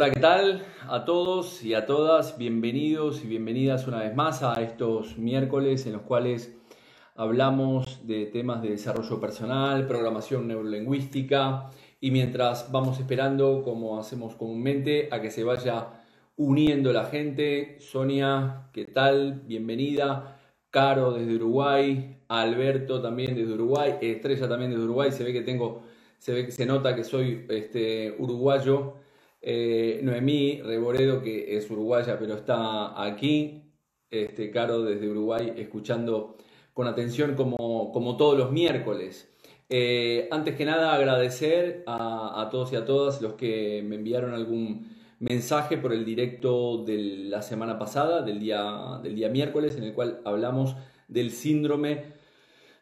Hola, ¿qué tal? A todos y a todas, bienvenidos y bienvenidas una vez más a estos miércoles en los cuales hablamos de temas de desarrollo personal, programación neurolingüística y mientras vamos esperando, como hacemos comúnmente, a que se vaya uniendo la gente, Sonia, ¿qué tal? Bienvenida. Caro desde Uruguay, Alberto también desde Uruguay, Estrella también desde Uruguay, se ve que tengo, se ve que se nota que soy este, uruguayo eh, Noemí Reboredo, que es uruguaya, pero está aquí. Este, Caro desde Uruguay, escuchando con atención como, como todos los miércoles. Eh, antes que nada, agradecer a, todos y a todas los que me enviaron algún mensaje por el directo de la semana pasada, del día, del día miércoles, en el cual hablamos del síndrome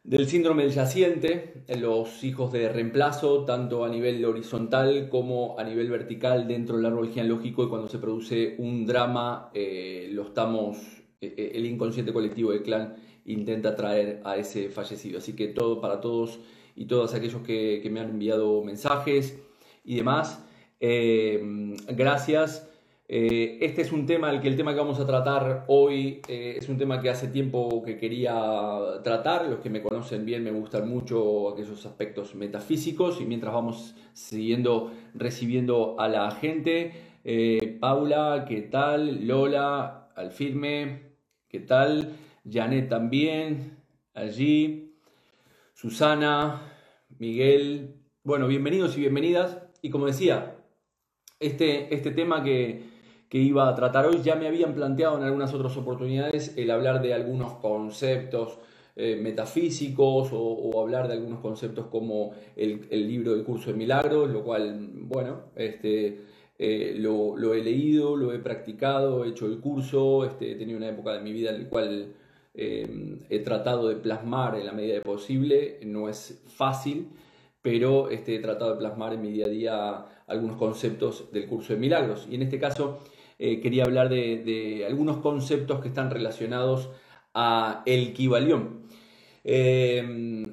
del síndrome del yaciente, los hijos de reemplazo, tanto a nivel horizontal como a nivel vertical dentro del árbol genealógico, y cuando se produce un drama, eh, lo estamos, eh, eh, el inconsciente colectivo del clan intenta traer a ese fallecido. Así que todo para todos y todos aquellos que, que me han enviado mensajes y demás, gracias. Eh, este es un tema, el que el tema que vamos a tratar hoy eh, es un tema que hace tiempo que quería tratar. Los que me conocen bien me gustan mucho aquellos aspectos metafísicos y mientras vamos siguiendo recibiendo a la gente, eh, Paula, ¿qué tal? Lola, al firme, ¿qué tal? Janet también, allí, Susana, Miguel. Bueno, bienvenidos y bienvenidas. Y como decía, este, este tema que, que iba a tratar hoy. Ya me habían planteado en algunas otras oportunidades el hablar de algunos conceptos eh, metafísicos o, hablar de algunos conceptos como el, libro del curso de milagros, lo cual, bueno, este, eh, lo, he leído, lo he practicado, he hecho el curso, este, he tenido una época de mi vida en la cual eh, he tratado de plasmar en la medida de posible, no es fácil, pero este, he tratado de plasmar en mi día a día algunos conceptos del curso de milagros. Y en este caso eh, quería hablar de, algunos conceptos que están relacionados a el Kibalión. Eh,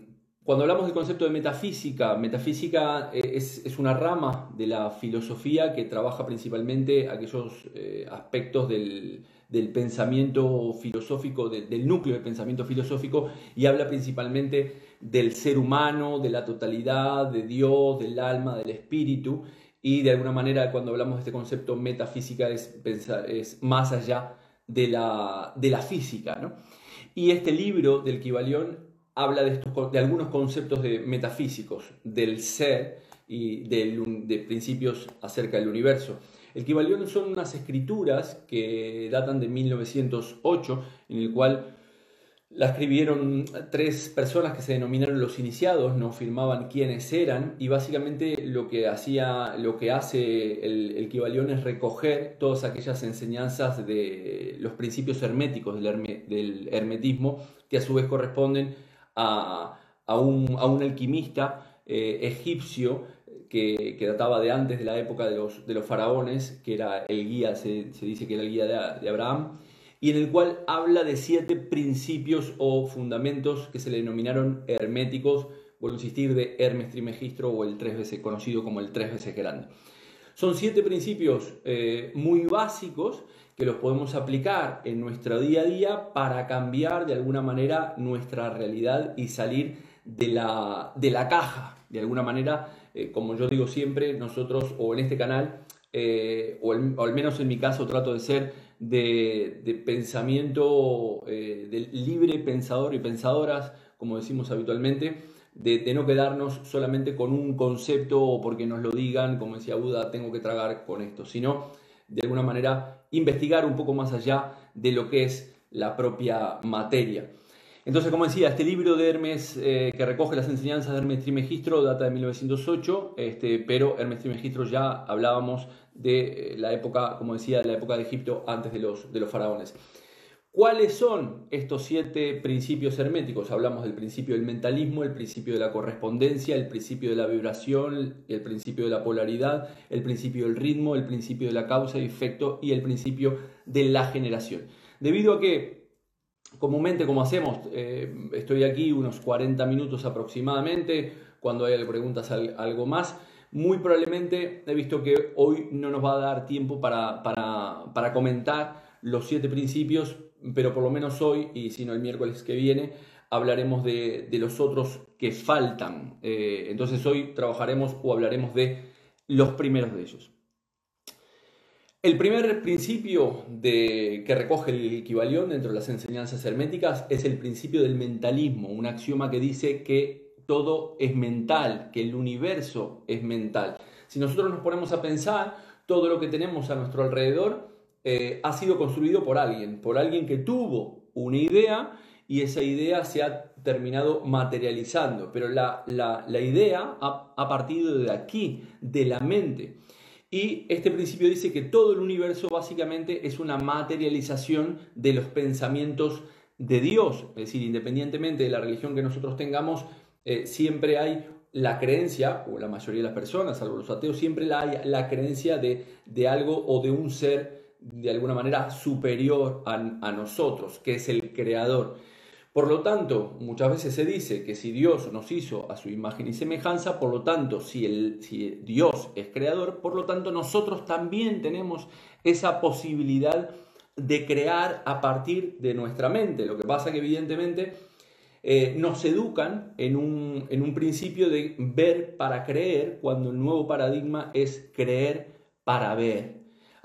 cuando hablamos del concepto de metafísica, metafísica eh, es, una rama de la filosofía que trabaja principalmente aquellos aspectos del, pensamiento filosófico, del núcleo del pensamiento filosófico, y habla principalmente del ser humano, de la totalidad, de Dios, del alma, del espíritu, y de alguna manera cuando hablamos de este concepto metafísica es, pensar, es más allá de la, de la física. ¿no? Y este libro del Kibalión habla de, estos, de algunos conceptos de metafísicos, del ser y de principios acerca del universo. El Kibalión son unas escrituras que datan de 1908, en el cual la escribieron tres personas que se denominaron los iniciados, no firmaban quiénes eran y básicamente lo que hacía, lo que hace el, el Kibalión es recoger todas aquellas enseñanzas de los principios herméticos del, hermetismo que a su vez corresponden a, un, alquimista eh, egipcio que, databa de antes de la época de los, de los faraones, que era el guía, se, dice que era el guía de Abraham y en el cual habla de siete principios o fundamentos que se le denominaron herméticos, vuelvo a insistir, de Hermes Trimegistro o el tres veces conocido como el tres veces grande. Son siete principios eh, muy básicos que los podemos aplicar en nuestro día a día para cambiar de alguna manera nuestra realidad y salir de la, de la caja. De alguna manera, eh, como yo digo siempre, nosotros o en este canal, eh, o, o al menos en mi caso trato de ser de, pensamiento, eh, de libre pensador y pensadoras, como decimos habitualmente, de, no quedarnos solamente con un concepto o porque nos lo digan, como decía Buda, tengo que tragar con esto, sino de alguna manera investigar un poco más allá de lo que es la propia materia. Entonces, como decía, este libro de Hermes eh, que recoge las enseñanzas de Hermes Trimegistro data de 1908, este, pero Hermes Trimegistro ya hablábamos de eh, la época, como decía, de la época de Egipto antes de los, de los faraones. ¿Cuáles son estos siete principios herméticos? Hablamos del principio del mentalismo, el principio de la correspondencia, el principio de la vibración, el principio de la polaridad, el principio del ritmo, el principio de la causa y efecto y el principio de la generación. Debido a que comúnmente como hacemos, eh, estoy aquí unos 40 minutos aproximadamente, cuando hay preguntas algo más, Muy probablemente he visto que hoy no nos va a dar tiempo para, para, comentar los siete principios, pero por lo menos hoy, y si no el miércoles que viene, hablaremos de, los otros que faltan. Eh, entonces hoy trabajaremos o hablaremos de los primeros de ellos. El primer principio que recoge el equivalión dentro de las enseñanzas herméticas es el principio del mentalismo, un axioma que dice que todo es mental, que el universo es mental. Si nosotros nos ponemos a pensar, todo lo que tenemos a nuestro alrededor eh, ha sido construido por alguien, por alguien que tuvo una idea y esa idea se ha terminado materializando, pero la, idea ha partido de aquí, de la mente. Y este principio dice que todo el universo básicamente es una materialización de los pensamientos de Dios. Es decir, independientemente de la religión que nosotros tengamos, eh, siempre hay la creencia, o la mayoría de las personas, salvo los ateos, siempre hay la creencia de, de algo o de un ser de alguna manera superior a, a nosotros, que es el creador. Por lo tanto, muchas veces se dice que si Dios nos hizo a su imagen y semejanza, por lo tanto, si, el, si Dios es creador, por lo tanto nosotros también tenemos esa posibilidad de crear a partir de nuestra mente. Lo que pasa que evidentemente eh, nos educan en un, en un principio de ver para creer, cuando el nuevo paradigma es creer para ver.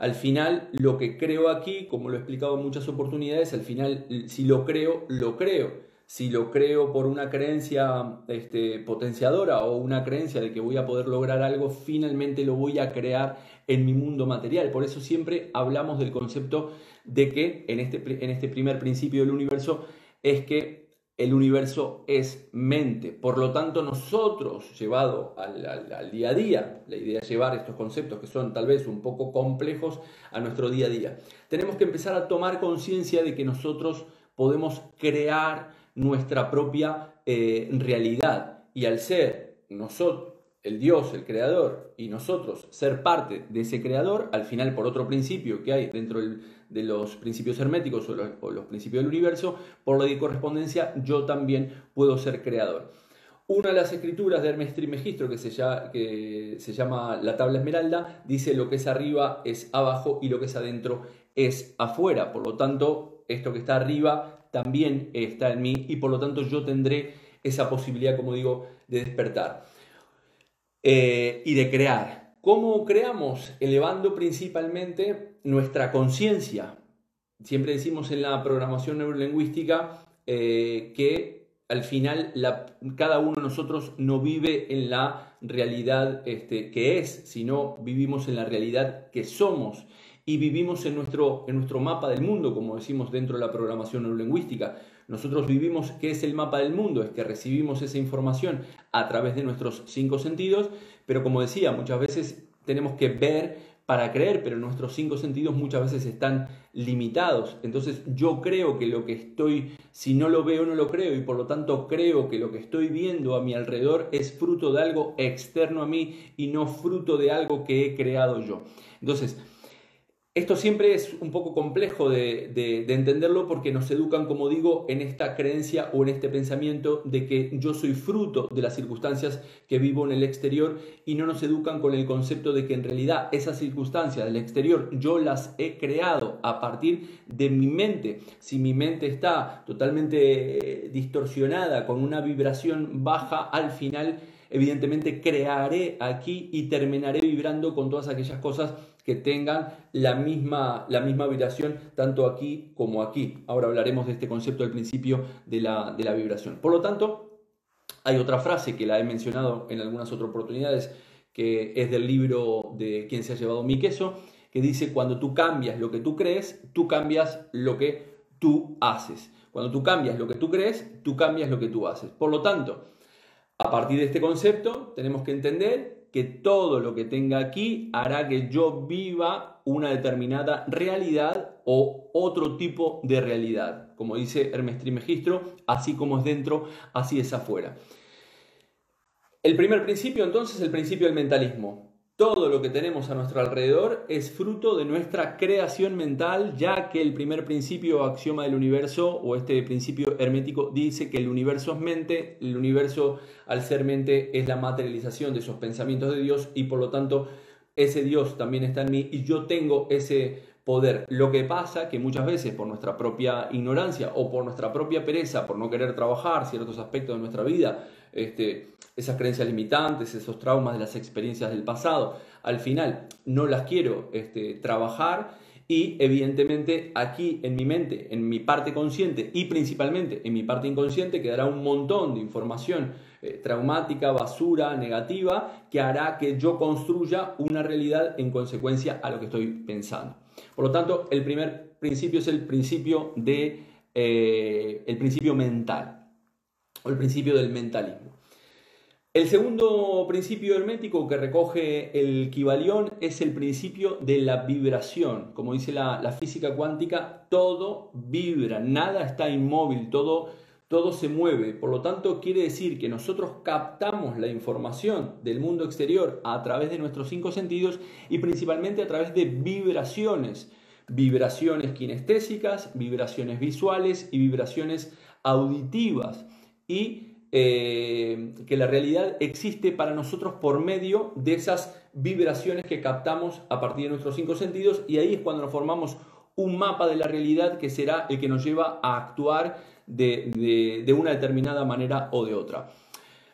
Al final, lo que creo aquí, como lo he explicado en muchas oportunidades, al final, si lo creo, lo creo. Si lo creo por una creencia este, potenciadora o una creencia de que voy a poder lograr algo, finalmente lo voy a crear en mi mundo material. Por eso siempre hablamos del concepto de que en este, en este primer principio del universo es que el universo es mente. Por lo tanto, nosotros, llevado al, día a día, la idea es llevar estos conceptos que son tal vez un poco complejos a nuestro día a día, tenemos que empezar a tomar conciencia de que nosotros podemos crear nuestra propia eh, realidad. Y al ser nosotros, el Dios, el creador, y nosotros ser parte de ese creador, al final por otro principio que hay dentro del de los principios herméticos o los, principios del universo, por la de correspondencia yo también puedo ser creador. Una de las escrituras de Hermes Trimegistro, que se, que se llama la tabla esmeralda, dice lo que es arriba es abajo y lo que es adentro es afuera. Por lo tanto, esto que está arriba también está en mí y por lo tanto yo tendré esa posibilidad, como digo, de despertar eh, y de crear. ¿Cómo creamos? Elevando principalmente nuestra conciencia. Siempre decimos en la programación neurolingüística eh, que al final cada uno de nosotros no vive en la realidad este, que es, sino vivimos en la realidad que somos y vivimos en nuestro, en nuestro mapa del mundo, como decimos dentro de la programación neurolingüística. Nosotros vivimos, ¿qué es el mapa del mundo? Es que recibimos esa información a través de nuestros cinco sentidos, pero como decía, muchas veces tenemos que ver para creer, pero nuestros cinco sentidos muchas veces están limitados. Entonces yo creo que lo que estoy, si no lo veo, no lo creo, y por lo tanto creo que lo que estoy viendo a mi alrededor es fruto de algo externo a mí y no fruto de algo que he creado yo. Entonces, esto siempre es un poco complejo de, entenderlo porque nos educan, como digo, en esta creencia o en este pensamiento de que yo soy fruto de las circunstancias que vivo en el exterior y no nos educan con el concepto de que en realidad esas circunstancias del exterior yo las he creado a partir de mi mente. Si mi mente está totalmente eh, distorsionada, con una vibración baja, al final evidentemente crearé aquí y terminaré vibrando con todas aquellas cosas que tengan la misma, la misma vibración tanto aquí como aquí. Ahora hablaremos de este concepto del principio de la, de la vibración. Por lo tanto, hay otra frase que la he mencionado en algunas otras oportunidades, que es del libro de Quién se ha llevado mi queso, que dice, cuando tú cambias lo que tú crees, tú cambias lo que tú haces. Cuando tú cambias lo que tú crees, tú cambias lo que tú haces. Por lo tanto, a partir de este concepto, tenemos que entender que todo lo que tenga aquí hará que yo viva una determinada realidad o otro tipo de realidad. Como dice Hermes Trimegistro, así como es dentro, así es afuera. El primer principio entonces es el principio del mentalismo. Todo lo que tenemos a nuestro alrededor es fruto de nuestra creación mental, ya que el primer principio axioma del universo o este principio hermético dice que el universo es mente, el universo al ser mente es la materialización de esos pensamientos de Dios y por lo tanto ese Dios también está en mí y yo tengo ese poder. Lo que pasa que muchas veces por nuestra propia ignorancia o por nuestra propia pereza, por no querer trabajar ciertos aspectos de nuestra vida, este, esas creencias limitantes, esos traumas de las experiencias del pasado, al final no las quiero este, trabajar y evidentemente aquí en mi mente, en mi parte consciente y principalmente en mi parte inconsciente quedará un montón de información eh, traumática, basura, negativa, que hará que yo construya una realidad en consecuencia a lo que estoy pensando. Por lo tanto, el primer principio es el principio, de, eh, el principio mental o el principio del mentalismo. El segundo principio hermético que recoge el Kibalión es el principio de la vibración. Como dice la, física cuántica, todo vibra, nada está inmóvil, todo, todo se mueve. Por lo tanto, quiere decir que nosotros captamos la información del mundo exterior a través de nuestros cinco sentidos y principalmente a través de vibraciones. Vibraciones kinestésicas, vibraciones visuales y vibraciones auditivas. Y eh, que la realidad existe para nosotros por medio de esas vibraciones que captamos a partir de nuestros cinco sentidos y ahí es cuando nos formamos un mapa de la realidad que será el que nos lleva a actuar de, una determinada manera o de otra.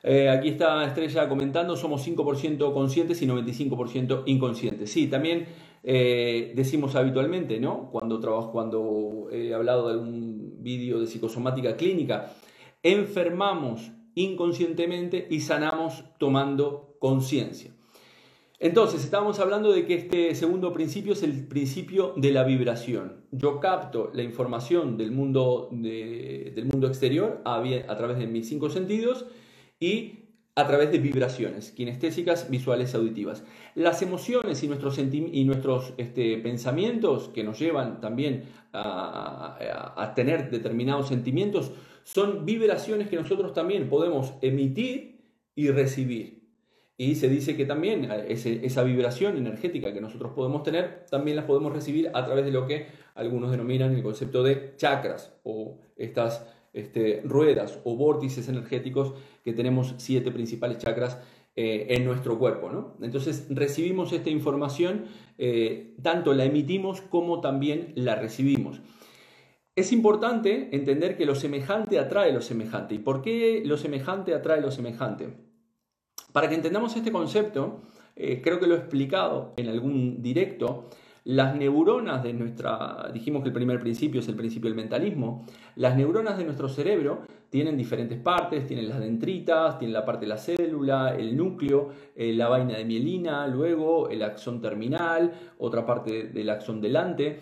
Eh, aquí está Estrella comentando, somos 5% conscientes y 95% inconscientes. Sí, también eh, decimos habitualmente, ¿no? Cuando trabajo, cuando he hablado de algún vídeo de psicosomática clínica, enfermamos inconscientemente y sanamos tomando conciencia. Entonces, estamos hablando de que este segundo principio es el principio de la vibración. Yo capto la información del mundo, del mundo exterior a, través de mis cinco sentidos y a través de vibraciones kinestésicas, visuales, auditivas. Las emociones y nuestros, y nuestros este, pensamientos que nos llevan también a tener determinados sentimientos son vibraciones que nosotros también podemos emitir y recibir. Y se dice que también eh, esa vibración energética que nosotros podemos tener, también las podemos recibir a través de lo que algunos denominan el concepto de chakras o estas este, ruedas o vórtices energéticos que tenemos siete principales chakras eh, en nuestro cuerpo. ¿no? Entonces recibimos esta información, eh, tanto la emitimos como también la recibimos. Es importante entender que lo semejante atrae lo semejante. ¿Y por qué lo semejante atrae lo semejante? Para que entendamos este concepto, eh, creo que lo he explicado en algún directo, las neuronas de nuestra, dijimos que el primer principio es el principio del mentalismo, las neuronas de nuestro cerebro tienen diferentes partes, tienen las dendritas, tienen la parte de la célula, el núcleo, eh, la vaina de mielina, luego el axón terminal, otra parte del axón delante.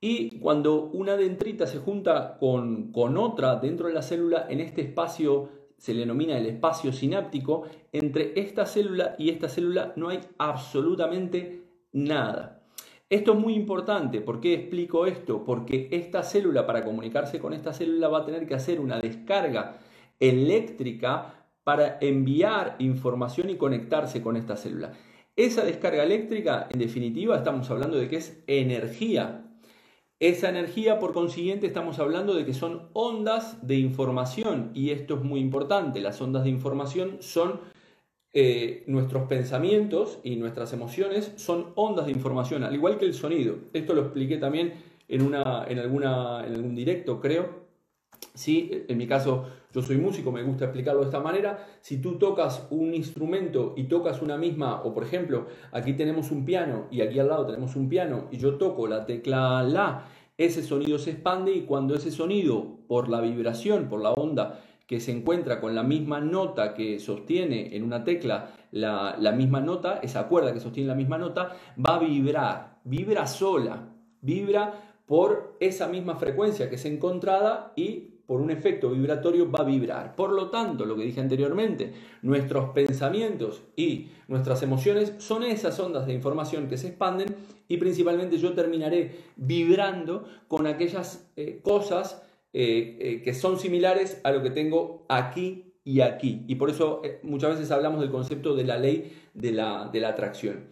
Y cuando una dendrita se junta con, otra dentro de la célula, en este espacio se le denomina el espacio sináptico, entre esta célula y esta célula no hay absolutamente nada. Esto es muy importante. ¿Por qué explico esto? Porque esta célula, para comunicarse con esta célula, va a tener que hacer una descarga eléctrica para enviar información y conectarse con esta célula. Esa descarga eléctrica, en definitiva, estamos hablando de que es energía esa energía, por consiguiente, estamos hablando de que son ondas de información y esto es muy importante. Las ondas de información son eh, nuestros pensamientos y nuestras emociones, son ondas de información, al igual que el sonido. Esto lo expliqué también en, una, en, alguna, en algún directo, creo. Sí, en mi caso, yo soy músico, me gusta explicarlo de esta manera. Si tú tocas un instrumento y tocas una misma, o por ejemplo, aquí tenemos un piano y aquí al lado tenemos un piano y yo toco la tecla La, ese sonido se expande y cuando ese sonido, por la vibración, por la onda que se encuentra con la misma nota que sostiene en una tecla la, la misma nota, esa cuerda que sostiene la misma nota, va a vibrar, vibra sola, vibra por esa misma frecuencia que es encontrada y por un efecto vibratorio va a vibrar. Por lo tanto, lo que dije anteriormente, nuestros pensamientos y nuestras emociones son esas ondas de información que se expanden y principalmente yo terminaré vibrando con aquellas eh, cosas eh, eh, que son similares a lo que tengo aquí y aquí. Y por eso muchas veces hablamos del concepto de la ley de la atracción.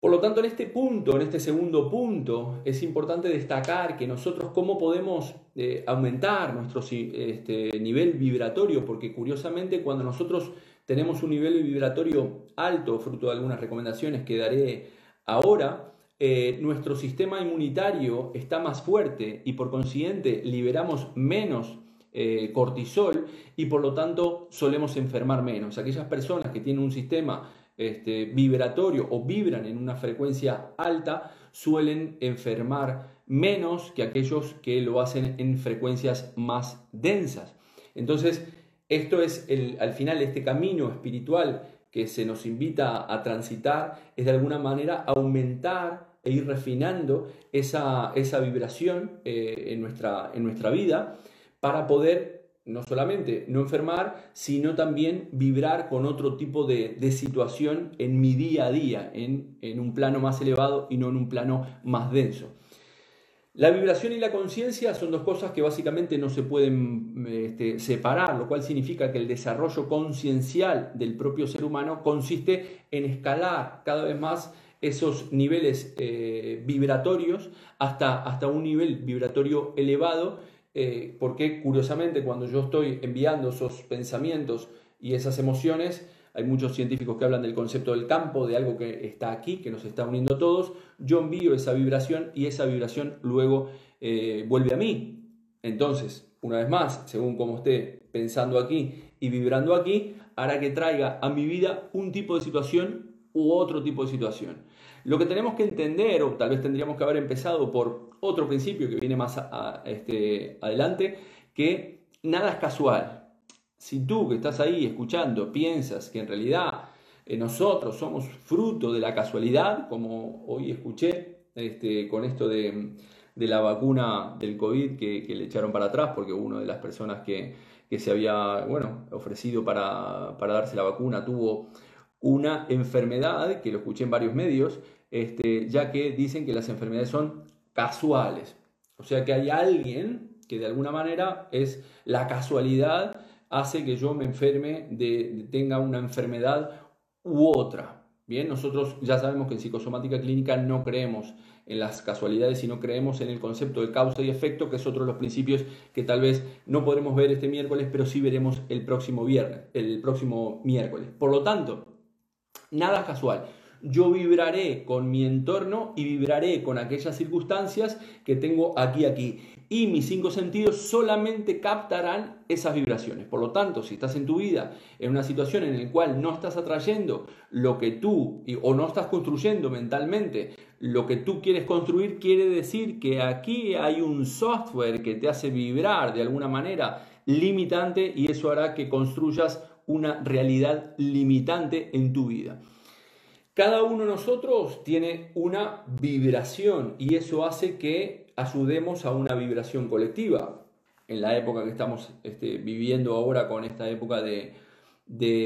Por lo tanto, en este punto, en este segundo punto, es importante destacar que nosotros cómo podemos eh, aumentar nuestro este, nivel vibratorio, porque curiosamente cuando nosotros tenemos un nivel vibratorio alto, fruto de algunas recomendaciones que daré ahora, eh, nuestro sistema inmunitario está más fuerte y por consiguiente liberamos menos eh, cortisol y por lo tanto solemos enfermar menos. Aquellas personas que tienen un sistema este, vibratorio o vibran en una frecuencia alta suelen enfermar menos que aquellos que lo hacen en frecuencias más densas. Entonces, esto es el, al final este camino espiritual que se nos invita a transitar, es de alguna manera aumentar e ir refinando esa, esa vibración eh, en, nuestra, en nuestra vida para poder no solamente no enfermar, sino también vibrar con otro tipo de, situación en mi día a día, en, un plano más elevado y no en un plano más denso. La vibración y la conciencia son dos cosas que básicamente no se pueden este, separar, lo cual significa que el desarrollo conciencial del propio ser humano consiste en escalar cada vez más esos niveles eh, vibratorios hasta, hasta un nivel vibratorio elevado eh, porque curiosamente cuando yo estoy enviando esos pensamientos y esas emociones, hay muchos científicos que hablan del concepto del campo, de algo que está aquí, que nos está uniendo a todos, yo envío esa vibración y esa vibración luego eh, vuelve a mí. Entonces, una vez más, según como esté pensando aquí y vibrando aquí, hará que traiga a mi vida un tipo de situación u otro tipo de situación. Lo que tenemos que entender, o tal vez tendríamos que haber empezado por otro principio que viene más este, adelante, que nada es casual. Si tú que estás ahí escuchando piensas que en realidad eh, nosotros somos fruto de la casualidad, como hoy escuché este, con esto de, la vacuna del COVID que, le echaron para atrás, porque una de las personas que, se había bueno, ofrecido para, para darse la vacuna tuvo una enfermedad, que lo escuché en varios medios, este, ya que dicen que las enfermedades son casuales. O sea que hay alguien que de alguna manera es la casualidad, hace que yo me enferme, de, tenga una enfermedad u otra. Bien, nosotros ya sabemos que en psicosomática clínica no creemos en las casualidades, sino creemos en el concepto de causa y efecto, que es otro de los principios que tal vez no podremos ver este miércoles, pero sí veremos el próximo viernes, el próximo miércoles. Por lo tanto, nada casual yo vibraré con mi entorno y vibraré con aquellas circunstancias que tengo aquí, aquí. Y mis cinco sentidos solamente captarán esas vibraciones. Por lo tanto, si estás en tu vida en una situación en la cual no estás atrayendo lo que tú o no estás construyendo mentalmente lo que tú quieres construir, quiere decir que aquí hay un software que te hace vibrar de alguna manera limitante y eso hará que construyas una realidad limitante en tu vida. Cada uno de nosotros tiene una vibración y eso hace que ayudemos a una vibración colectiva. En la época que estamos este, viviendo ahora con esta época de,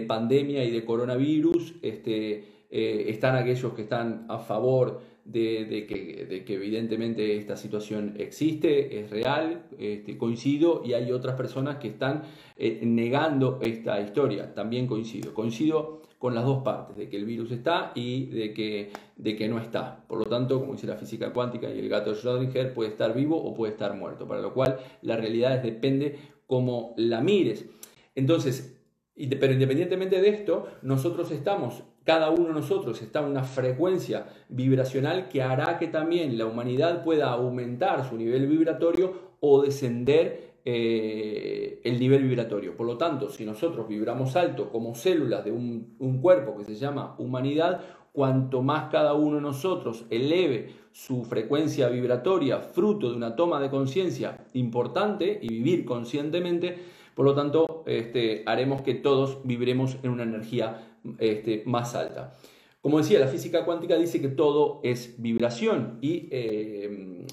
pandemia y de coronavirus, este, eh, están aquellos que están a favor de, que, evidentemente esta situación existe, es real, este, coincido, y hay otras personas que están eh, negando esta historia, también coincido. Coincido con las dos partes, de que el virus está y de que, de que no está. Por lo tanto, como dice la física cuántica y el gato de Schrödinger, puede estar vivo o puede estar muerto, para lo cual la realidad depende cómo la mires. Entonces, pero independientemente de esto, nosotros estamos, cada uno de nosotros está en una frecuencia vibracional que hará que también la humanidad pueda aumentar su nivel vibratorio o descender eh, el nivel vibratorio. Por lo tanto, si nosotros vibramos alto como células de un, cuerpo que se llama humanidad, cuanto más cada uno de nosotros eleve su frecuencia vibratoria fruto de una toma de conciencia importante y vivir conscientemente, por lo tanto, este, haremos que todos vibremos en una energía este, más alta. Como decía, la física cuántica dice que todo es vibración y eh,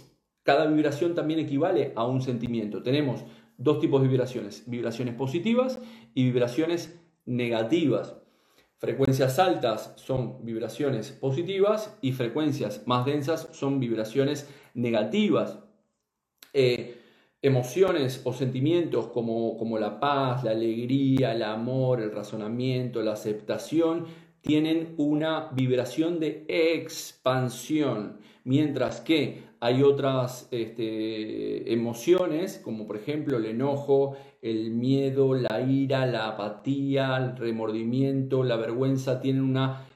cada vibración también equivale a un sentimiento. Tenemos dos tipos de vibraciones, vibraciones positivas y vibraciones negativas. Frecuencias altas son vibraciones positivas y frecuencias más densas son vibraciones negativas. Emociones o sentimientos como, como la paz, la alegría, el amor, el razonamiento, la aceptación, tienen una vibración de expansión, mientras que hay otras este, emociones, como por ejemplo el enojo, el miedo, la ira, la apatía, el remordimiento, la vergüenza, tienen una,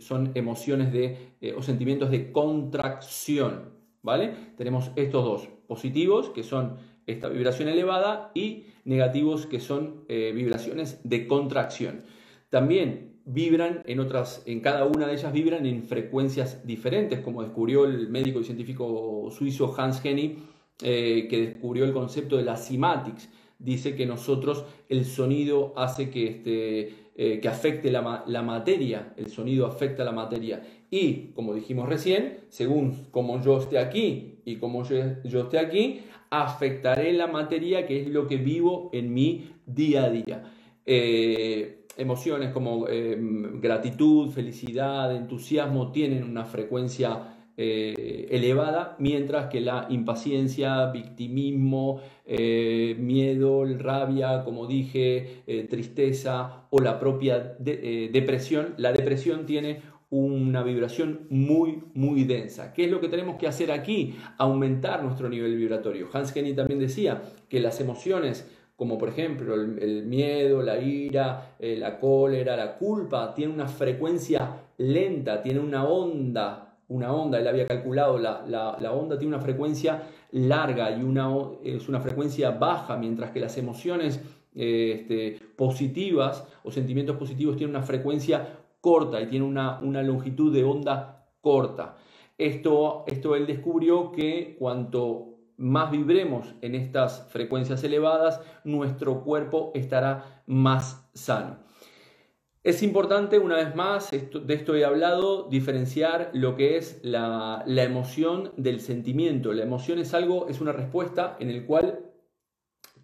son emociones de, eh, o sentimientos de contracción. ¿Vale? Tenemos estos dos, positivos, que son esta vibración elevada y negativos que son eh, vibraciones de contracción. También vibran en otras, en cada una de ellas vibran en frecuencias diferentes, como descubrió el médico y científico suizo Hans Henny, eh, que descubrió el concepto de la cymatics. Dice que nosotros el sonido hace que, este, eh, que afecte la, la, materia, el sonido afecta la materia. Y, como dijimos recién, según como yo esté aquí y como yo, yo esté aquí, afectaré la materia que es lo que vivo en mi día a día. Eh, emociones como eh, gratitud, felicidad, entusiasmo tienen una frecuencia eh, elevada, mientras que la impaciencia, victimismo, miedo, rabia, como dije, tristeza o la propia depresión, la depresión tiene una vibración muy, muy densa. ¿Qué es lo que tenemos que hacer aquí? Aumentar nuestro nivel vibratorio. Hans Kenny también decía que las emociones, como por ejemplo el, miedo, la ira, eh, la cólera, la culpa, tienen una frecuencia lenta, tienen una onda, una onda, él había calculado, la, la, onda tiene una frecuencia larga y una, es una frecuencia baja, mientras que las emociones eh, este, positivas o sentimientos positivos tienen una frecuencia corta y tiene una, longitud de onda corta. Esto, esto él descubrió que cuanto más vibremos en estas frecuencias elevadas, nuestro cuerpo estará más sano. Es importante, una vez más, de esto he hablado, diferenciar lo que es la, la, emoción del sentimiento. La emoción es algo, es una respuesta en el cual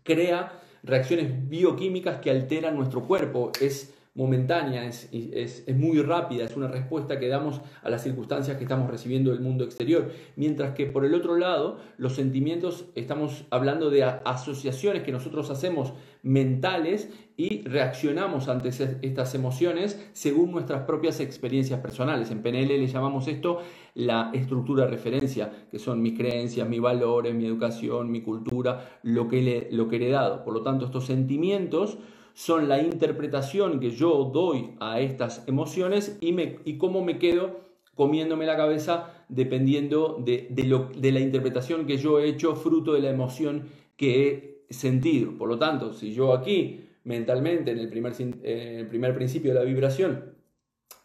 crea reacciones bioquímicas que alteran nuestro cuerpo. Es momentánea, es, es, es, muy rápida, es una respuesta que damos a las circunstancias que estamos recibiendo del mundo exterior. Mientras que por el otro lado, los sentimientos, estamos hablando de asociaciones que nosotros hacemos mentales y reaccionamos ante estas emociones según nuestras propias experiencias personales. En PNL le llamamos esto la estructura de referencia, que son mis creencias, mis valores, mi educación, mi cultura, lo que, le, lo que he heredado. Por lo tanto, estos sentimientos son la interpretación que yo doy a estas emociones y, me, y cómo me quedo comiéndome la cabeza dependiendo de, de la interpretación que yo he hecho fruto de la emoción que he sentido. Por lo tanto, si yo aquí mentalmente en el primer, el primer principio de la vibración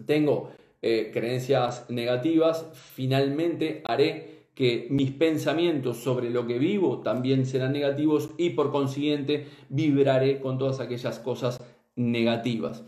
tengo eh, creencias negativas, finalmente haré que mis pensamientos sobre lo que vivo también serán negativos y por consiguiente vibraré con todas aquellas cosas negativas.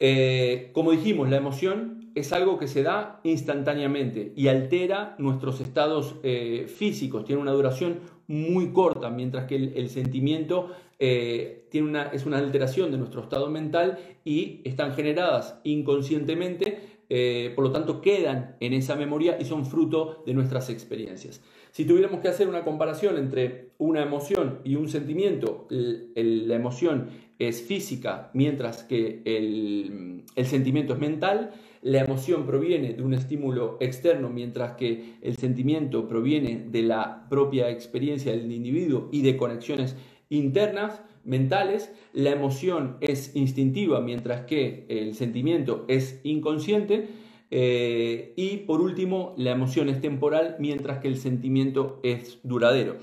Eh, como dijimos, la emoción es algo que se da instantáneamente y altera nuestros estados eh, físicos, tiene una duración muy corta, mientras que el, sentimiento eh, tiene una, es una alteración de nuestro estado mental y están generadas inconscientemente eh, por lo tanto quedan en esa memoria y son fruto de nuestras experiencias. Si tuviéramos que hacer una comparación entre una emoción y un sentimiento, la emoción es física mientras que el, el sentimiento es mental, la emoción proviene de un estímulo externo mientras que el sentimiento proviene de la propia experiencia del individuo y de conexiones internas, mentales, la emoción es instintiva mientras que el sentimiento es inconsciente eh, y por último la emoción es temporal mientras que el sentimiento es duradero.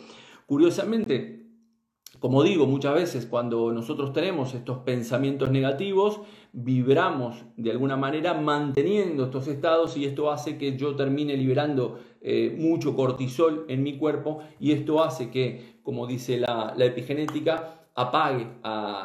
Curiosamente, como digo muchas veces, cuando nosotros tenemos estos pensamientos negativos, vibramos de alguna manera manteniendo estos estados y esto hace que yo termine liberando eh, mucho cortisol en mi cuerpo y esto hace que, como dice la epigenética, apague,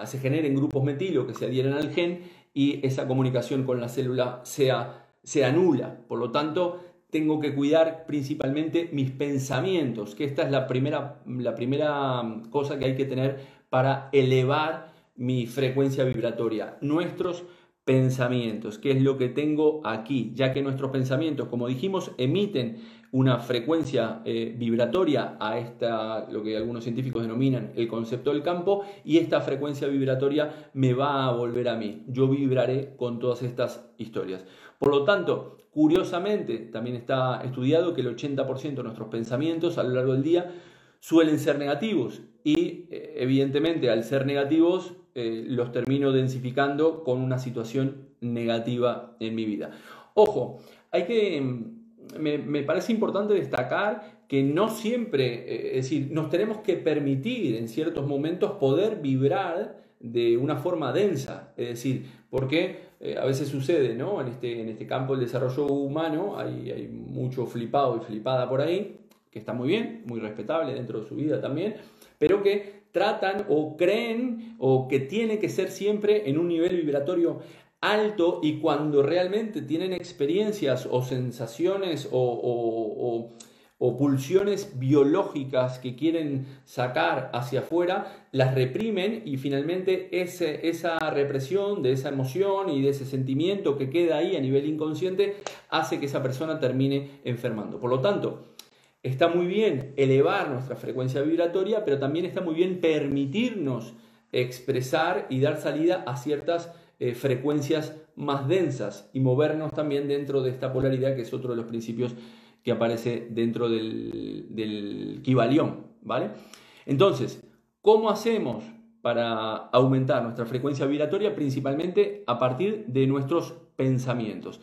se generen grupos metilo que se adhieren al gen y esa comunicación con la célula sea, sea nula. Por lo tanto, tengo que cuidar principalmente mis pensamientos, que esta es la primera, la primera cosa que hay que tener para elevar mi frecuencia vibratoria. Nuestros pensamientos, qué es lo que tengo aquí, ya que nuestros pensamientos, como dijimos, emiten una frecuencia eh, vibratoria a esta, lo que algunos científicos denominan el concepto del campo, y esta frecuencia vibratoria me va a volver a mí. Yo vibraré con todas estas historias. Por lo tanto, curiosamente, también está estudiado que el 80% de nuestros pensamientos a lo largo del día suelen ser negativos y eh, evidentemente al ser negativos eh, los termino densificando con una situación negativa en mi vida. Ojo, hay que, mm, me, parece importante destacar que no siempre, eh, es decir, nos tenemos que permitir en ciertos momentos poder vibrar de una forma densa, es decir, porque a veces sucede, ¿no? En este, en este campo del desarrollo humano hay, hay mucho flipado y flipada por ahí, que está muy bien, muy respetable dentro de su vida también, pero que tratan o creen o que tiene que ser siempre en un nivel vibratorio alto y cuando realmente tienen experiencias o sensaciones o, pulsiones biológicas que quieren sacar hacia afuera, las reprimen y finalmente ese, esa represión de esa emoción y de ese sentimiento que queda ahí a nivel inconsciente hace que esa persona termine enfermando. Por lo tanto, Está muy bien elevar nuestra frecuencia vibratoria, pero también está muy bien permitirnos expresar y dar salida a ciertas eh, frecuencias más densas y movernos también dentro de esta polaridad que es otro de los principios que aparece dentro del, del Kibalión, ¿vale? Entonces, ¿cómo hacemos para aumentar nuestra frecuencia vibratoria? Principalmente a partir de nuestros pensamientos.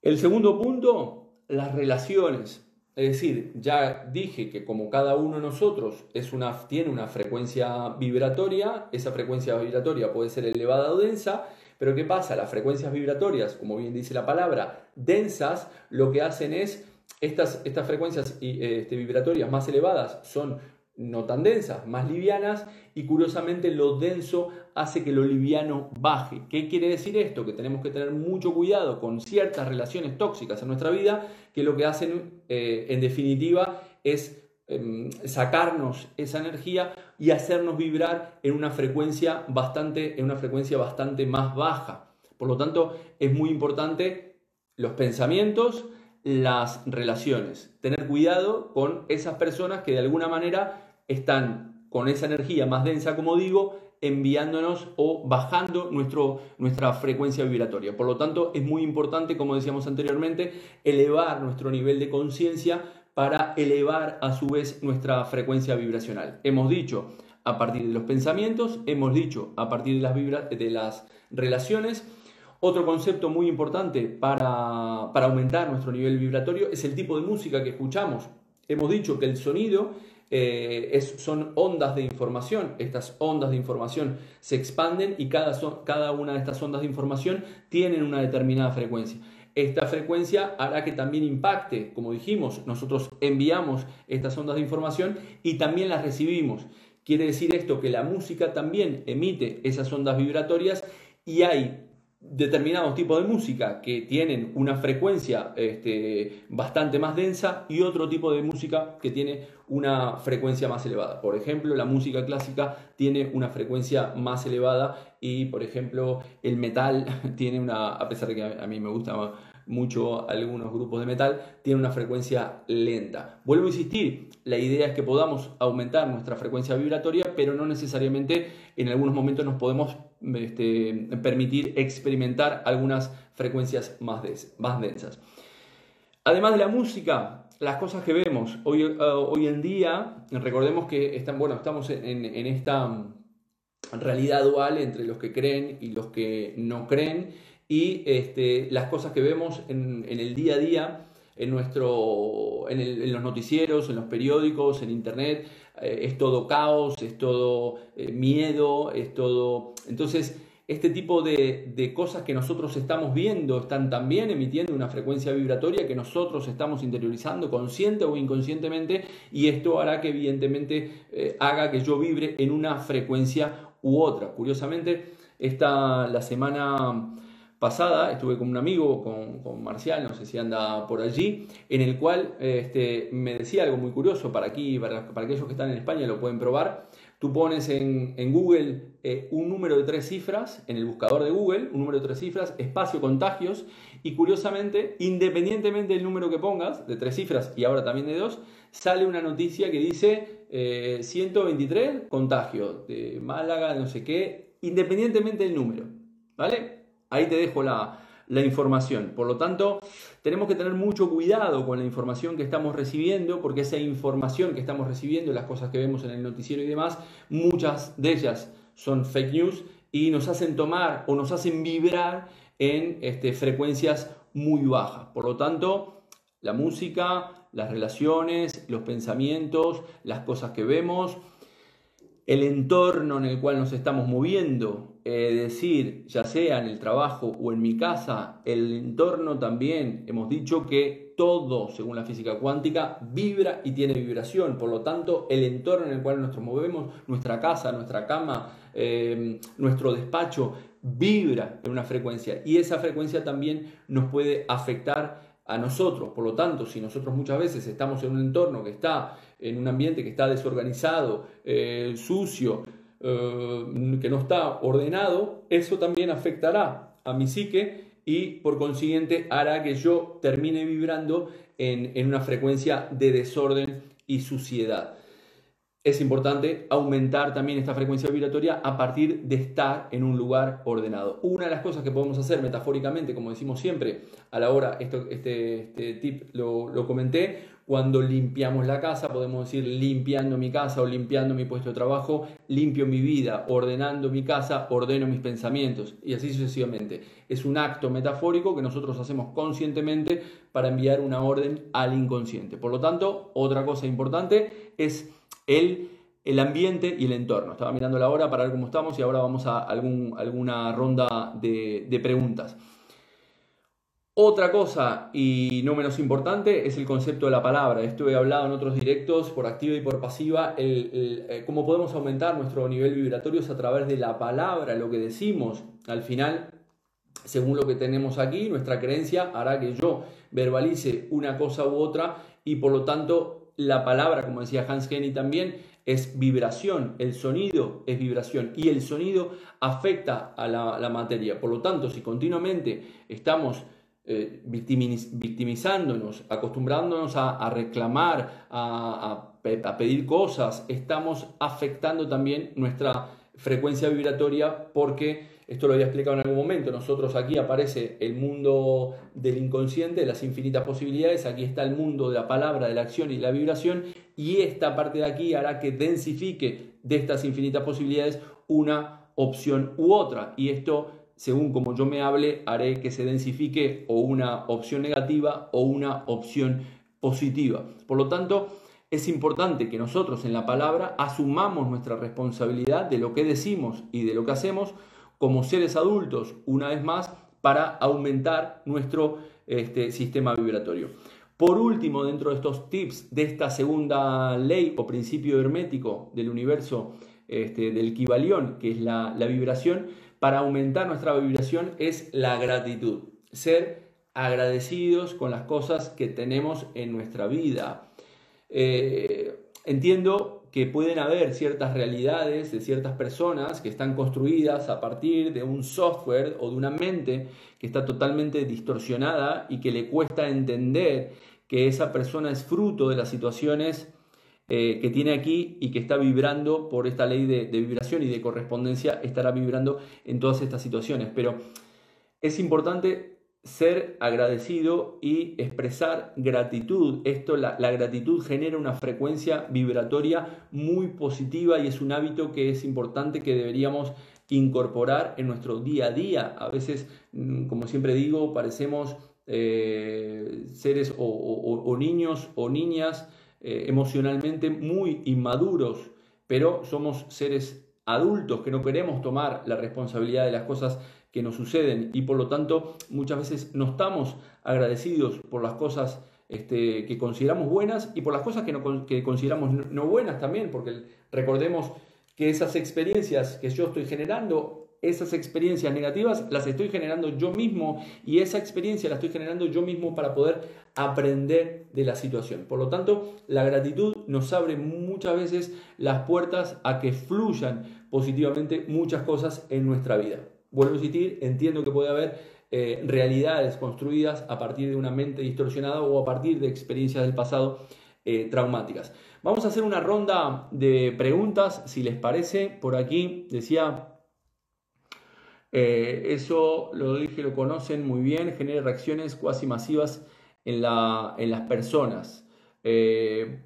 El segundo punto, las relaciones. Es decir, ya dije que como cada uno de nosotros es una, tiene una frecuencia vibratoria, esa frecuencia vibratoria puede ser elevada o densa, pero ¿qué pasa? Las frecuencias vibratorias, como bien dice la palabra, densas, lo que hacen es, estas, estas frecuencias este, vibratorias más elevadas son no tan densas, más livianas, y curiosamente lo denso hace que lo liviano baje. ¿Qué quiere decir esto? Que tenemos que tener mucho cuidado con ciertas relaciones tóxicas en nuestra vida, que lo que hacen eh, en definitiva es em, sacarnos esa energía y hacernos vibrar en una frecuencia bastante, en una frecuencia bastante más baja. Por lo tanto, es muy importante los pensamientos, las relaciones. Tener cuidado con esas personas que de alguna manera están con esa energía más densa, como digo, enviándonos o bajando nuestro, nuestra frecuencia vibratoria. Por lo tanto, es muy importante, como decíamos anteriormente, elevar nuestro nivel de conciencia para elevar a su vez nuestra frecuencia vibracional. Hemos dicho a partir de los pensamientos, hemos dicho a partir de las, de las relaciones, otro concepto muy importante para, aumentar nuestro nivel vibratorio es el tipo de música que escuchamos. Hemos dicho que el sonido eh, es, son ondas de información. Estas ondas de información se expanden y cada, cada una de estas ondas de información tienen una determinada frecuencia. Esta frecuencia hará que también impacte, como dijimos, nosotros enviamos estas ondas de información y también las recibimos. Quiere decir esto que la música también emite esas ondas vibratorias y hay determinados tipos de música que tienen una frecuencia este, bastante más densa y otro tipo de música que tiene una frecuencia más elevada. Por ejemplo, la música clásica tiene una frecuencia más elevada y, por ejemplo, el metal tiene una, a pesar de que a mí me gusta mucho algunos grupos de metal, tiene una frecuencia lenta. Vuelvo a insistir, la idea es que podamos aumentar nuestra frecuencia vibratoria, pero no necesariamente en algunos momentos nos podemos este, permitir experimentar algunas frecuencias más, densas. Además de la música, las cosas que vemos hoy, hoy en día, recordemos que están, bueno, estamos en, esta realidad dual entre los que creen y los que no creen y este, las cosas que vemos en, el día a día en, en, los noticieros, en los periódicos, en internet, eh, es todo caos, es todo eh, miedo, es todo... Entonces, este tipo de, de, cosas que nosotros estamos viendo están también emitiendo una frecuencia vibratoria que nosotros estamos interiorizando consciente o inconscientemente y esto hará que evidentemente eh, haga que yo vibre en una frecuencia u otra. Curiosamente, esta, la semana pasada estuve con un amigo, con, Marcial, no sé si anda por allí, en el cual este, me decía algo muy curioso para aquí, para, para aquellos que están en España lo pueden probar, Tú pones en, Google eh, un número de tres cifras, en el buscador de Google, un número de tres cifras, espacio contagios, y curiosamente, independientemente del número que pongas, de tres cifras y ahora también de dos, sale una noticia que dice 123 eh, contagios de Málaga, no sé qué, independientemente del número. ¿Vale? Ahí te dejo la, la información. Por lo tanto, tenemos que tener mucho cuidado con la información que estamos recibiendo, porque esa información que estamos recibiendo, las cosas que vemos en el noticiero y demás, muchas de ellas son fake news y nos hacen tomar o nos hacen vibrar en este, frecuencias muy bajas. Por lo tanto, la música, las relaciones, los pensamientos, las cosas que vemos, el entorno en el cual nos estamos moviendo, es decir, ya sea en el trabajo o en mi casa, el entorno también, hemos dicho que todo, según la física cuántica, vibra y tiene vibración. Por lo tanto, el entorno en el cual nos movemos, nuestra casa, nuestra cama, eh, nuestro despacho, vibra en una frecuencia y esa frecuencia también nos puede afectar a nosotros. Por lo tanto, si nosotros muchas veces estamos en un entorno que está, en un ambiente que está desorganizado, eh, sucio, eh, que no está ordenado, eso también afectará a mi psique y por consiguiente hará que yo termine vibrando en, en una frecuencia de desorden y suciedad es importante aumentar también esta frecuencia vibratoria a partir de estar en un lugar ordenado. Una de las cosas que podemos hacer metafóricamente, como decimos siempre, a la hora, esto, este, este tip lo, lo, comenté, cuando limpiamos la casa, podemos decir limpiando mi casa o limpiando mi puesto de trabajo, limpio mi vida, ordenando mi casa, ordeno mis pensamientos y así sucesivamente. Es un acto metafórico que nosotros hacemos conscientemente para enviar una orden al inconsciente. Por lo tanto, otra cosa importante es el, el ambiente y el entorno. Estaba mirando la hora para ver cómo estamos y ahora vamos a algún, alguna ronda de, de preguntas. Otra cosa, y no menos importante, es el concepto de la palabra. Esto he hablado en otros directos, por activa y por pasiva, eh, cómo podemos aumentar nuestro nivel vibratorio es a través de la palabra, lo que decimos. Al final, según lo que tenemos aquí, nuestra creencia hará que yo verbalice una cosa u otra y por lo tanto la palabra, como decía Hans Henny también, es vibración, el sonido es vibración y el sonido afecta a la, materia. Por lo tanto, si continuamente estamos eh, victimizándonos, acostumbrándonos a, reclamar, a, pedir cosas, estamos afectando también nuestra frecuencia vibratoria porque esto lo había explicado en algún momento. Nosotros aquí aparece el mundo del inconsciente, de las infinitas posibilidades. Aquí está el mundo de la palabra, de la acción y la vibración. Y esta parte de aquí hará que densifique de estas infinitas posibilidades una opción u otra. Y esto, según como yo me hable, haré que se densifique o una opción negativa o una opción positiva. Por lo tanto, es importante que nosotros en la palabra asumamos nuestra responsabilidad de lo que decimos y de lo que hacemos como seres adultos, una vez más, para aumentar nuestro este, sistema vibratorio. Por último, dentro de estos tips de esta segunda ley o principio hermético del universo este, del Kibalión, que es la, vibración, para aumentar nuestra vibración es la gratitud. Ser agradecidos con las cosas que tenemos en nuestra vida. Eh, entiendo que pueden haber ciertas realidades de ciertas personas que están construidas a partir de un software o de una mente que está totalmente distorsionada y que le cuesta entender que esa persona es fruto de las situaciones eh, que tiene aquí y que está vibrando por esta ley de, vibración y de correspondencia, estará vibrando en todas estas situaciones. Pero es importante ser agradecido y expresar gratitud. Esto, la, gratitud genera una frecuencia vibratoria muy positiva y es un hábito que es importante que deberíamos incorporar en nuestro día a día. A veces, mm, como siempre digo, parecemos eh, seres o, niños o niñas eh, emocionalmente muy inmaduros, pero somos seres adultos que no queremos tomar la responsabilidad de las cosas que nos suceden y por lo tanto muchas veces no estamos agradecidos por las cosas este, que consideramos buenas y por las cosas que, no, que consideramos no buenas también, porque recordemos que esas experiencias que yo estoy generando esas experiencias negativas las estoy generando yo mismo y esa experiencia la estoy generando yo mismo para poder aprender de la situación. Por lo tanto, la gratitud nos abre muchas veces las puertas a que fluyan positivamente muchas cosas en nuestra vida. Vuelvo a insistir, entiendo que puede haber eh, realidades construidas a partir de una mente distorsionada o a partir de experiencias del pasado eh, traumáticas. Vamos a hacer una ronda de preguntas, si les parece. Por aquí decía, eh, eso lo dije, lo conocen muy bien, genera reacciones cuasi masivas en, la, en las personas.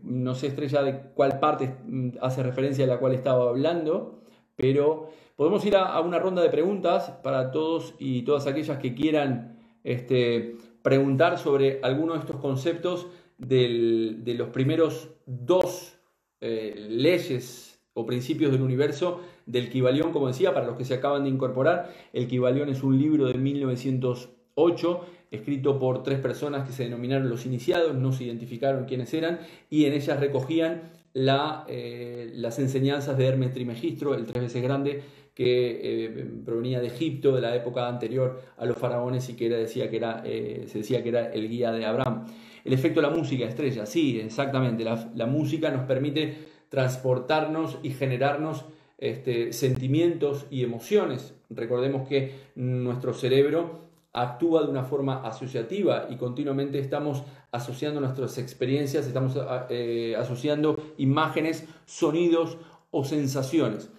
no sé, Estrella, de cuál parte hace referencia a la cual estaba hablando, pero Podemos ir a, una ronda de preguntas para todos y todas aquellas que quieran este, preguntar sobre alguno de estos conceptos de los primeros dos eh, leyes o principios del universo del Kibalión, como decía, para los que se acaban de incorporar. El Kibalión es un libro de 1908 escrito por tres personas que se denominaron los iniciados, no se identificaron quiénes eran, y en ellas recogían eh, las enseñanzas de Hermes Trimegistro, el tres veces grande, que eh, provenía de Egipto, de la época anterior a los faraones y que era, decía que era, eh, se decía que era el guía de Abraham. El efecto de la música, estrella, sí, exactamente. La, música nos permite transportarnos y generarnos este, sentimientos y emociones. Recordemos que nuestro cerebro actúa de una forma asociativa y continuamente estamos asociando nuestras experiencias, estamos eh, asociando imágenes, sonidos o sensaciones.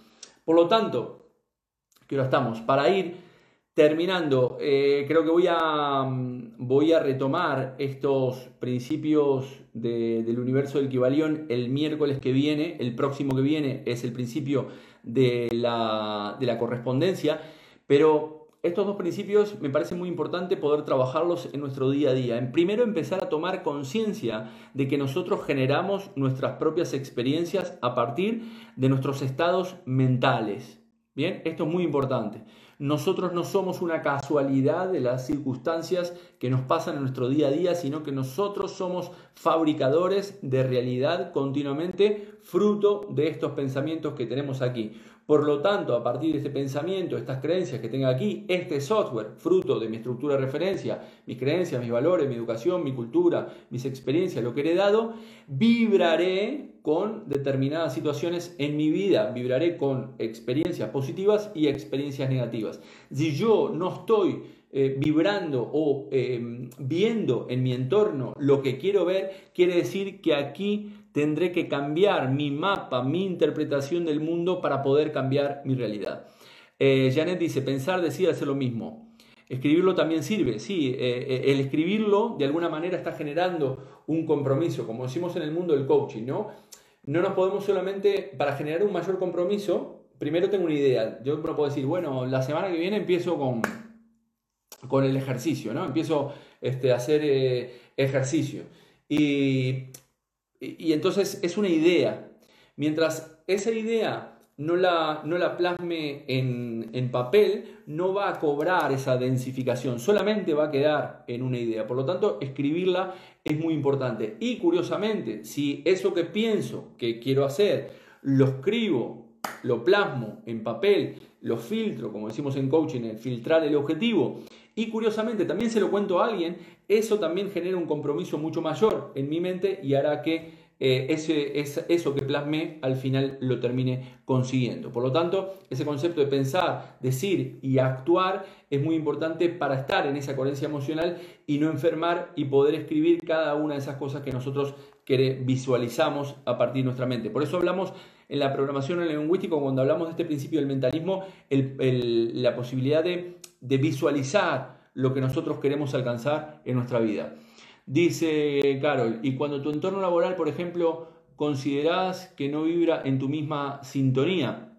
Por lo tanto, que ahora estamos. Para ir terminando, eh, creo que voy a, mm, voy a retomar estos principios del universo del Kibalión el miércoles que viene. El próximo que viene es el principio de la, de la correspondencia, pero estos dos principios me parece muy importante poder trabajarlos en nuestro día a día. En primero, empezar a tomar conciencia de que nosotros generamos nuestras propias experiencias a partir de nuestros estados mentales. Bien, esto es muy importante. Nosotros no somos una casualidad de las circunstancias que nos pasan en nuestro día a día, sino que nosotros somos fabricadores de realidad continuamente, fruto de estos pensamientos que tenemos aquí. Por lo tanto, a partir de este pensamiento, estas creencias que tengo aquí, este software, fruto de mi estructura de referencia, mis creencias, mis valores, mi educación, mi cultura, mis experiencias, lo que he dado, vibraré con determinadas situaciones en mi vida, vibraré con experiencias positivas y experiencias negativas. Si yo no estoy eh, vibrando o eh, viendo en mi entorno lo que quiero ver, quiere decir que aquí tendré que cambiar mi mapa, mi interpretación del mundo para poder cambiar mi realidad. Eh, Janet dice, pensar, decir, hacer lo mismo. Escribirlo también sirve, sí, eh, eh, el escribirlo de alguna manera está generando un compromiso, como decimos en el mundo del coaching, ¿no? No nos podemos solamente, para generar un mayor compromiso, primero tengo una idea, yo no puedo decir, bueno, la semana que viene empiezo con, con el ejercicio, ¿no? Empiezo este, a hacer ejercicio. Y y, entonces es una idea. Mientras esa idea no la, no la plasme en, en, papel, no va a cobrar esa densificación, solamente va a quedar en una idea. Por lo tanto, escribirla es muy importante. Y curiosamente, si eso que pienso que quiero hacer, lo escribo, lo plasmo en papel, lo filtro, como decimos en coaching, el filtrar el objetivo, y curiosamente también se lo cuento a alguien, eso también genera un compromiso mucho mayor en mi mente y hará que eh, ese, eso que plasmé al final lo termine consiguiendo. Por lo tanto, ese concepto de pensar, decir y actuar es muy importante para estar en esa coherencia emocional y no enfermar y poder escribir cada una de esas cosas que nosotros visualizamos a partir de nuestra mente. Por eso hablamos en la programación lingüística, cuando hablamos de este principio del mentalismo, la posibilidad de visualizar lo que nosotros queremos alcanzar en nuestra vida. Dice Carol, y cuando tu entorno laboral, por ejemplo, consideras que no vibra en tu misma sintonía.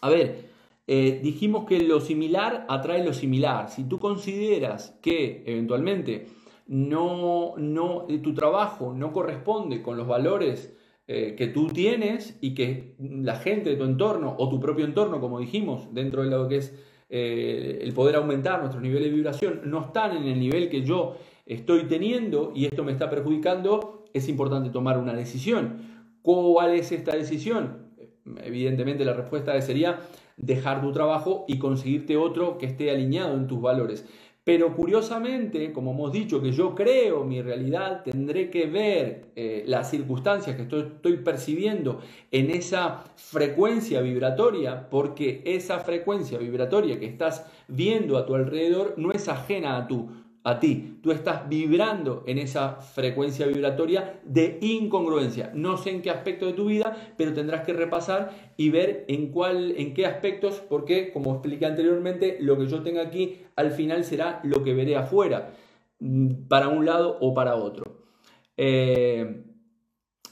A ver, eh, dijimos que lo similar atrae lo similar. Si tú consideras que eventualmente no, no, tu trabajo no corresponde con los valores eh, que tú tienes y que la gente de tu entorno o tu propio entorno, como dijimos, dentro de lo que es eh, el poder aumentar nuestro nivel de vibración, no están en el nivel que yo estoy teniendo y esto me está perjudicando, es importante tomar una decisión. ¿Cuál es esta decisión? Evidentemente la respuesta sería dejar tu trabajo y conseguirte otro que esté alineado en tus valores. Pero curiosamente, como hemos dicho, que yo creo mi realidad, tendré que ver eh, las circunstancias que estoy, estoy, percibiendo en esa frecuencia vibratoria, porque esa frecuencia vibratoria que estás viendo a tu alrededor no es ajena a tu a ti. Tú estás vibrando en esa frecuencia vibratoria de incongruencia. No sé en qué aspecto de tu vida, pero tendrás que repasar y ver en cuál, en qué aspectos, porque como expliqué anteriormente, lo que yo tenga aquí al final será lo que veré afuera, mm, para un lado o para otro. Eh,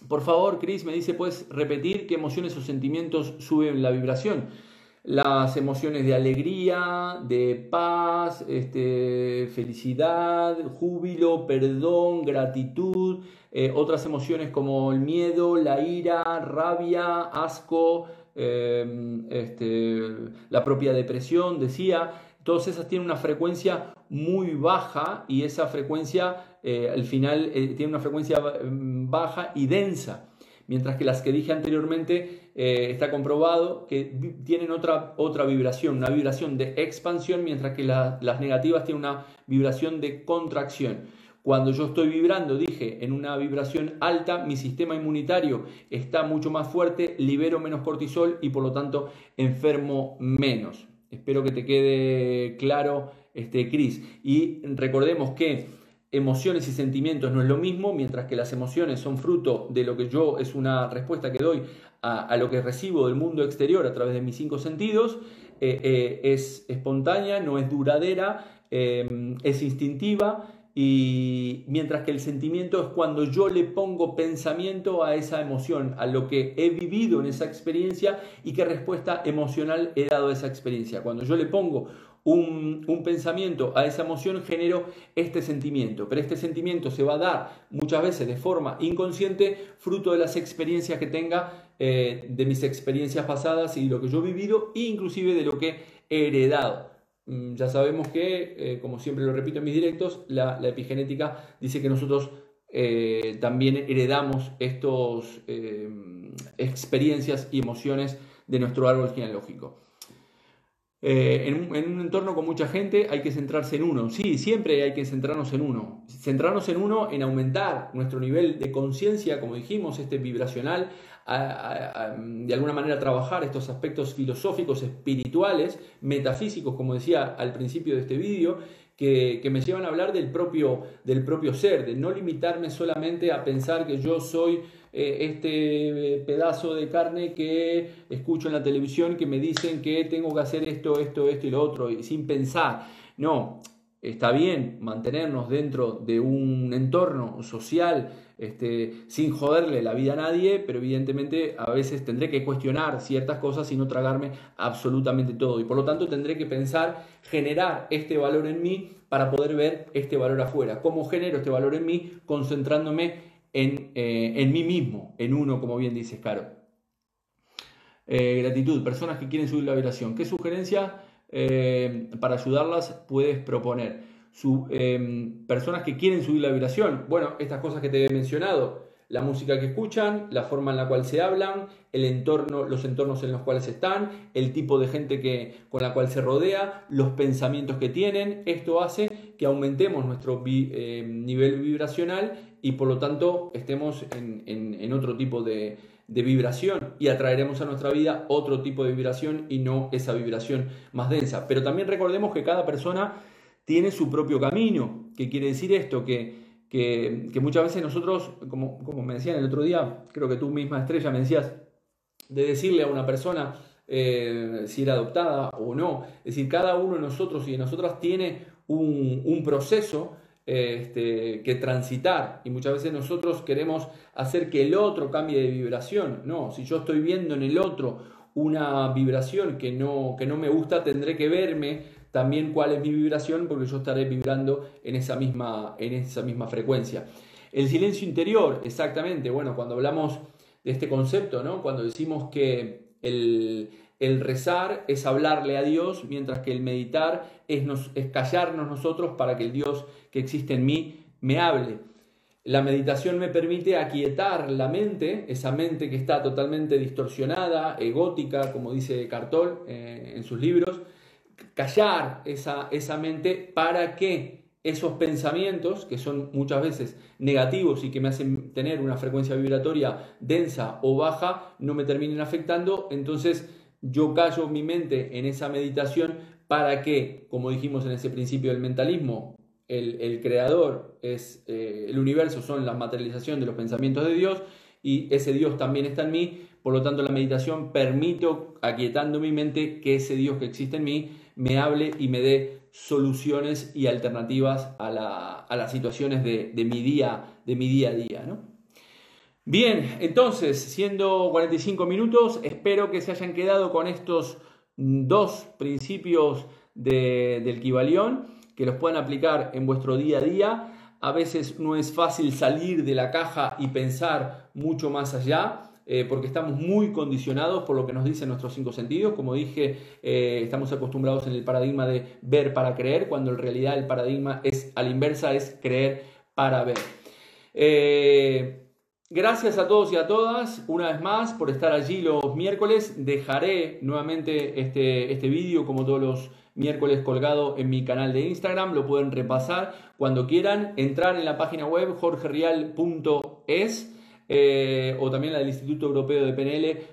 por favor, Chris me dice, ¿puedes repetir qué emociones o sentimientos suben la vibración? Las emociones de alegría, de paz, este, felicidad, júbilo, perdón, gratitud, eh, otras emociones como el miedo, la ira, rabia, asco, em, este, la propia depresión, decía, todas esas tienen una frecuencia muy baja y esa frecuencia eh, al final eh, tiene una frecuencia mm, baja y densa mientras que las que dije anteriormente eh, está comprobado que tienen otra, otra vibración, una vibración de expansión, mientras que las negativas tienen una vibración de contracción. Cuando yo estoy vibrando, dije, en una vibración alta, mi sistema inmunitario está mucho más fuerte, libero menos cortisol y por lo tanto enfermo menos. Espero que te quede claro, este, Cris. Y recordemos que emociones y sentimientos no es lo mismo, mientras que las emociones son fruto de lo que yo es una respuesta que doy a, lo que recibo del mundo exterior a través de mis cinco sentidos, eh, eh, es espontánea, no es duradera, eh, es instintiva. Y mientras que el sentimiento es cuando yo le pongo pensamiento a esa emoción, a lo que he vivido en esa experiencia y qué respuesta emocional he dado a esa experiencia. Cuando yo le pongo un, pensamiento a esa emoción, genero este sentimiento. Pero este sentimiento se va a dar muchas veces de forma inconsciente, fruto de las experiencias que tenga, eh, de mis experiencias pasadas y lo que yo he vivido, e inclusive de lo que he heredado. Mm, ya sabemos que, eh, como siempre lo repito en mis directos, la, epigenética dice que nosotros eh, también heredamos estas experiencias y emociones de nuestro árbol genealógico. Eh, en, un, entorno con mucha gente hay que centrarse en uno. Sí, siempre hay que centrarnos en uno. Centrarnos en uno, en aumentar nuestro nivel de conciencia, como dijimos, este vibracional, de alguna manera trabajar estos aspectos filosóficos, espirituales, metafísicos, como decía al principio de este vídeo, que, me llevan a hablar del propio, del propio ser, de no limitarme solamente a pensar que yo soy eh, este pedazo de carne que escucho en la televisión que me dicen que tengo que hacer esto, esto, esto y lo otro, sin pensar. No, está bien mantenernos dentro de un entorno social este, sin joderle la vida a nadie, pero evidentemente a veces tendré que cuestionar ciertas cosas y no tragarme absolutamente todo. Y por lo tanto tendré que pensar, generar este valor en mí para poder ver este valor afuera. ¿Cómo genero este valor en mí? Concentrándome en, eh, en mí mismo, en uno, como bien dices, Caro. Eh, gratitud, personas que quieren subir la vibración. ¿Qué sugerencia eh, para ayudarlas puedes proponer? Em, personas que quieren subir la vibración. Bueno, estas cosas que te he mencionado, la música que escuchan, la forma en la cual se hablan, el entorno, los entornos en los cuales están, el tipo de gente que, con la cual se rodea, los pensamientos que tienen. Esto hace que aumentemos nuestro em, nivel vibracional y por lo tanto estemos en, otro tipo de, de, vibración y atraeremos a nuestra vida otro tipo de vibración y no esa vibración más densa. Pero también recordemos que cada persona tiene su propio camino. ¿Qué quiere decir esto? Que, que, muchas veces nosotros, como, como, me decían el otro día, creo que tú misma, Estrella, me decías, de decirle a una persona eh, si era adoptada o no. Es decir, cada uno de nosotros y de nosotras tiene un, un proceso este, que transitar y muchas veces nosotros queremos hacer que el otro cambie de vibración. No, si yo estoy viendo en el otro una vibración que no, que no me gusta, tendré que verme también cuál es mi vibración, porque yo estaré vibrando en esa misma, en esa misma frecuencia. El silencio interior, exactamente, bueno, cuando hablamos de este concepto, ¿no? cuando decimos que el, rezar es hablarle a Dios, mientras que el meditar es, es callarnos nosotros para que el Dios que existe en mí me hable. La meditación me permite aquietar la mente, esa mente que está totalmente distorsionada, egótica, como dice Cartol eh, en sus libros, callar esa, esa mente para que esos pensamientos, que son muchas veces negativos y que me hacen tener una frecuencia vibratoria densa o baja, no me terminen afectando, entonces yo callo mi mente en esa meditación para que, como dijimos en ese principio del mentalismo, el, creador es eh, el universo, son la materialización de los pensamientos de Dios y ese Dios también está en mí, por lo tanto la meditación permito, aquietando mi mente, que ese Dios que existe en mí me hable y me dé soluciones y alternativas a, las situaciones de, mi día, de mi día a día. Bien, entonces, siendo 45 minutos, espero que se hayan quedado con estos dos principios del Kibalión, que los puedan aplicar en vuestro día a día. A veces no es fácil salir de la caja y pensar mucho más allá. Eh, porque estamos muy condicionados por lo que nos dicen nuestros cinco sentidos. Como dije, eh, estamos acostumbrados en el paradigma de ver para creer, cuando en realidad el paradigma es a la inversa, es creer para ver. Eh, gracias a todos y a todas, una vez más, por estar allí los miércoles. Dejaré nuevamente este, este vídeo, como todos los miércoles, colgado en mi canal de Instagram. Lo pueden repasar cuando quieran. Entrar en la página web jorgerial.es eh, o también la del Instituto Europeo de PNL.com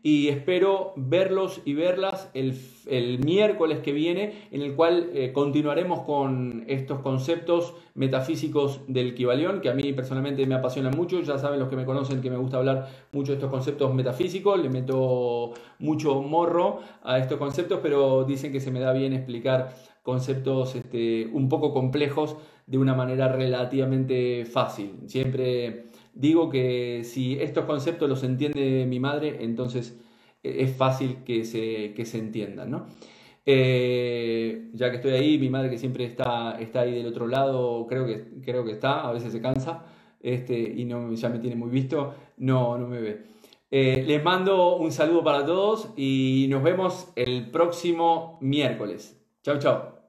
y espero verlos y verlas el, miércoles que viene en el cual eh, continuaremos con estos conceptos metafísicos del Kibalión que a mí personalmente me apasionan mucho, ya saben los que me conocen que me gusta hablar mucho de estos conceptos metafísicos, le meto mucho morro a estos conceptos, pero dicen que se me da bien explicar conceptos este, un poco complejos de una manera relativamente fácil. Siempre digo que si estos conceptos los entiende mi madre, entonces e-, es fácil que se, se entiendan. ¿no? Eh, ya que estoy ahí, mi madre que siempre está, está ahí del otro lado, creo que, creo que está, a veces se cansa este, y no, ya me tiene muy visto, no, no me ve. Eh, les mando un saludo para todos y nos vemos el próximo miércoles. 娇娇